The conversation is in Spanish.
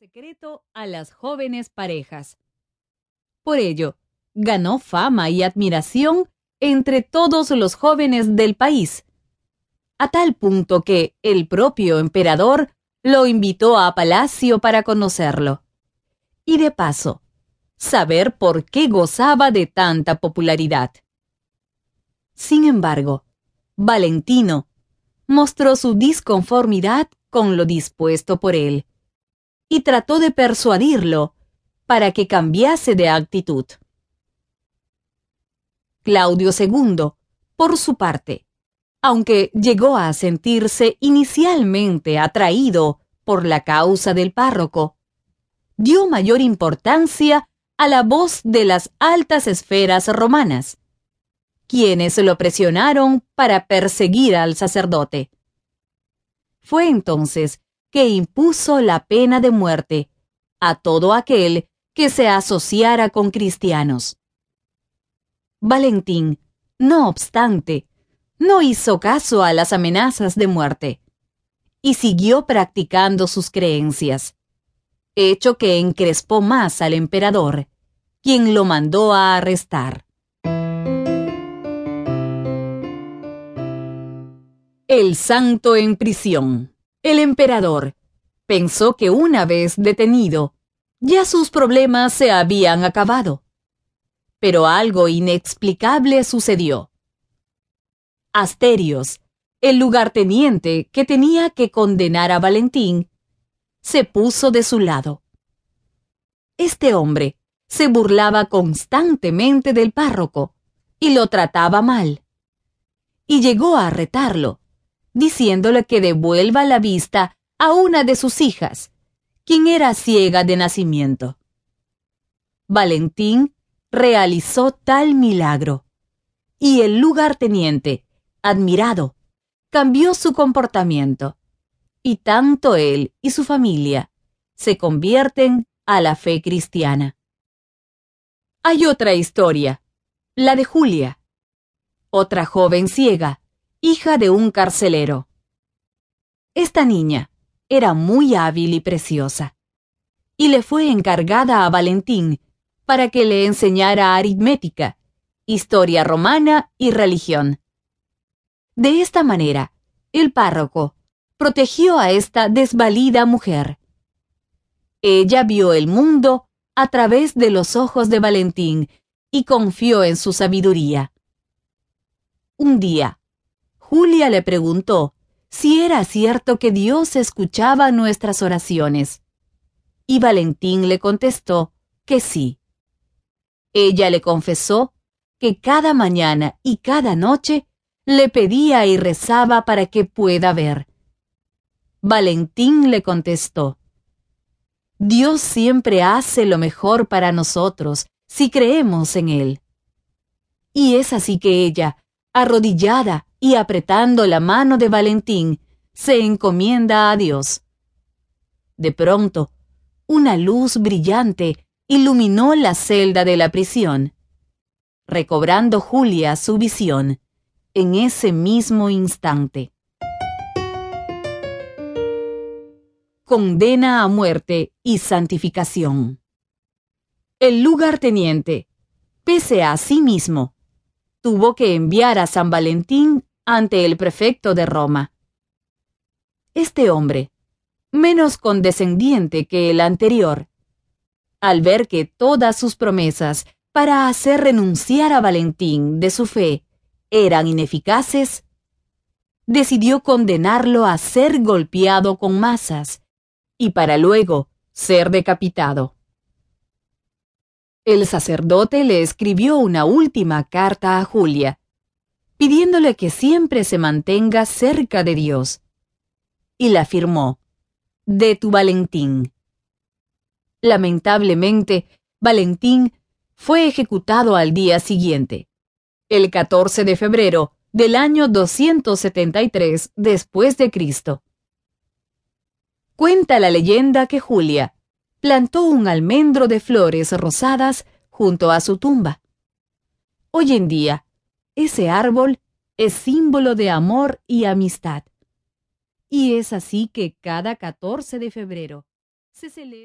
secreto a las jóvenes parejas. Por ello, ganó fama y admiración entre todos los jóvenes del país, a tal punto que el propio emperador lo invitó a palacio para conocerlo. Y de paso, saber por qué gozaba de tanta popularidad. Sin embargo, Valentino mostró su disconformidad con lo dispuesto por él y trató de persuadirlo para que cambiase de actitud. Claudio II, por su parte, aunque llegó a sentirse inicialmente atraído por la causa del párroco, dio mayor importancia a la voz de las altas esferas romanas, quienes lo presionaron para perseguir al sacerdote. Fue entonces que impuso la pena de muerte a todo aquel que se asociara con cristianos. Valentín, no obstante, no hizo caso a las amenazas de muerte y siguió practicando sus creencias, hecho que encrespó más al emperador, quien lo mandó a arrestar. El santo en prisión. El emperador pensó que una vez detenido, ya sus problemas se habían acabado. Pero algo inexplicable sucedió. Asterios, el lugarteniente que tenía que condenar a Valentín, se puso de su lado. Este hombre se burlaba constantemente del párroco y lo trataba mal. Y llegó a retarlo diciéndole que devuelva la vista a una de sus hijas, quien era ciega de nacimiento. Valentín realizó tal milagro, y el lugarteniente, admirado, cambió su comportamiento, y tanto él y su familia se convierten a la fe cristiana. Hay otra historia, la de Julia, otra joven ciega, hija de un carcelero. Esta niña era muy hábil y preciosa, y le fue encargada a Valentín para que le enseñara aritmética, historia romana y religión. De esta manera, el párroco protegió a esta desvalida mujer. Ella vio el mundo a través de los ojos de Valentín y confió en su sabiduría. Un día, Julia le preguntó si era cierto que Dios escuchaba nuestras oraciones. Y Valentín le contestó que sí. Ella le confesó que cada mañana y cada noche le pedía y rezaba para que pueda ver. Valentín le contestó, Dios siempre hace lo mejor para nosotros si creemos en Él. Y es así que ella, arrodillada y apretando la mano de Valentín, se encomienda a Dios. De pronto, una luz brillante iluminó la celda de la prisión, recobrando Julia su visión en ese mismo instante. Condena a muerte y santificación. El lugarteniente, pese a sí mismo, tuvo que enviar a San Valentín ante el prefecto de Roma. Este hombre, menos condescendiente que el anterior, al ver que todas sus promesas para hacer renunciar a Valentín de su fe eran ineficaces, decidió condenarlo a ser golpeado con masas y para luego ser decapitado. El sacerdote le escribió una última carta a Julia, pidiéndole que siempre se mantenga cerca de Dios. Y la firmó, de tu Valentín. Lamentablemente, Valentín fue ejecutado al día siguiente, el 14 de febrero del año 273 después de Cristo. Cuenta la leyenda que Julia plantó un almendro de flores rosadas junto a su tumba. Hoy en día, ese árbol es símbolo de amor y amistad. Y es así que cada 14 de febrero se celebra